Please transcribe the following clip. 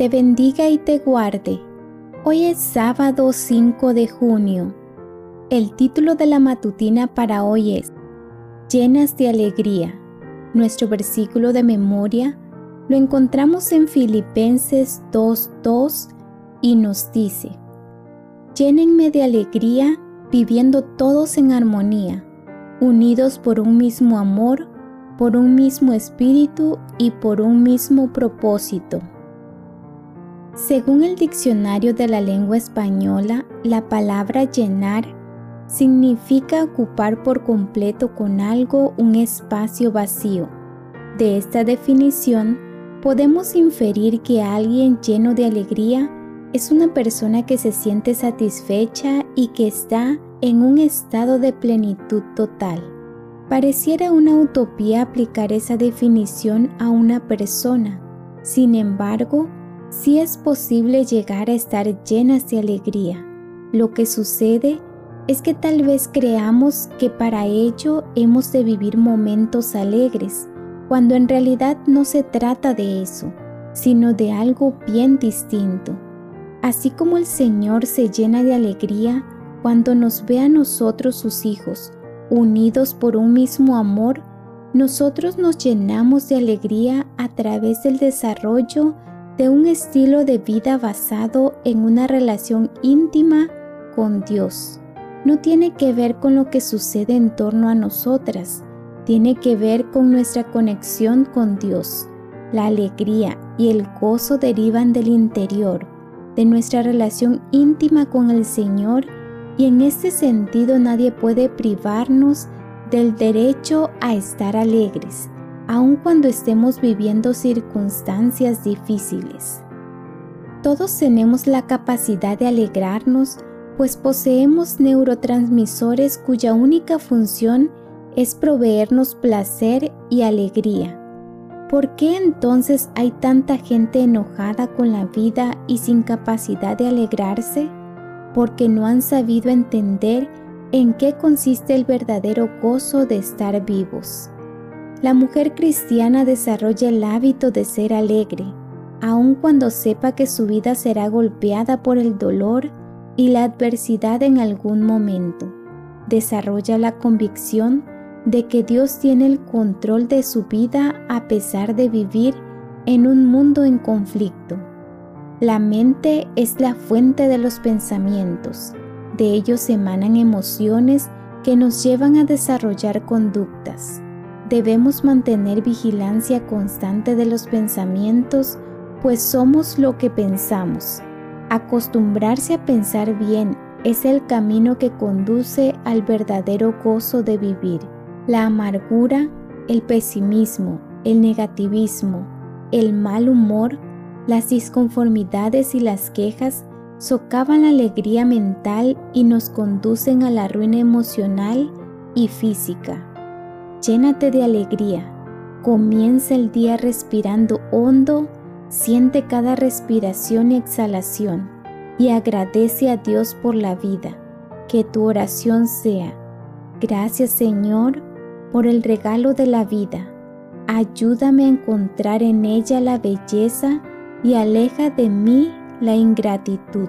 te bendiga y te guarde. Hoy es sábado 5 de junio. El título de la matutina para hoy es Llenas de alegría. Nuestro versículo de memoria lo encontramos en Filipenses 2.2 y nos dice, Llénenme de alegría viviendo todos en armonía, unidos por un mismo amor, por un mismo espíritu y por un mismo propósito. Según el diccionario de la lengua española, la palabra llenar significa ocupar por completo con algo un espacio vacío. De esta definición, podemos inferir que alguien lleno de alegría es una persona que se siente satisfecha y que está en un estado de plenitud total. Pareciera una utopía aplicar esa definición a una persona. Sin embargo, sí es posible llegar a estar llenas de alegría. Lo que sucede es que tal vez creamos que para ello hemos de vivir momentos alegres, cuando en realidad no se trata de eso, sino de algo bien distinto. Así como el Señor se llena de alegría cuando nos ve a nosotros sus hijos, unidos por un mismo amor, nosotros nos llenamos de alegría a través del desarrollo de un estilo de vida basado en una relación íntima con Dios. No tiene que ver con lo que sucede en torno a nosotras, tiene que ver con nuestra conexión con Dios. La alegría y el gozo derivan del interior, de nuestra relación íntima con el Señor y en este sentido nadie puede privarnos del derecho a estar alegres, aun cuando estemos viviendo circunstancias difíciles. Todos tenemos la capacidad de alegrarnos, pues poseemos neurotransmisores cuya única función es proveernos placer y alegría. ¿Por qué entonces hay tanta gente enojada con la vida y sin capacidad de alegrarse? Porque no han sabido entender en qué consiste el verdadero gozo de estar vivos. La mujer cristiana desarrolla el hábito de ser alegre, aun cuando sepa que su vida será golpeada por el dolor y la adversidad en algún momento. Desarrolla la convicción de que Dios tiene el control de su vida a pesar de vivir en un mundo en conflicto. La mente es la fuente de los pensamientos. De ellos emanan emociones que nos llevan a desarrollar conductas debemos mantener vigilancia constante de los pensamientos, pues somos lo que pensamos. Acostumbrarse a pensar bien es el camino que conduce al verdadero gozo de vivir. La amargura, el pesimismo, el negativismo, el mal humor, las disconformidades y las quejas socavan la alegría mental y nos conducen a la ruina emocional y física. Llénate de alegría. Comienza el día respirando hondo, siente cada respiración y exhalación y agradece a Dios por la vida. Que tu oración sea, gracias Señor por el regalo de la vida. Ayúdame a encontrar en ella la belleza y aleja de mí la ingratitud.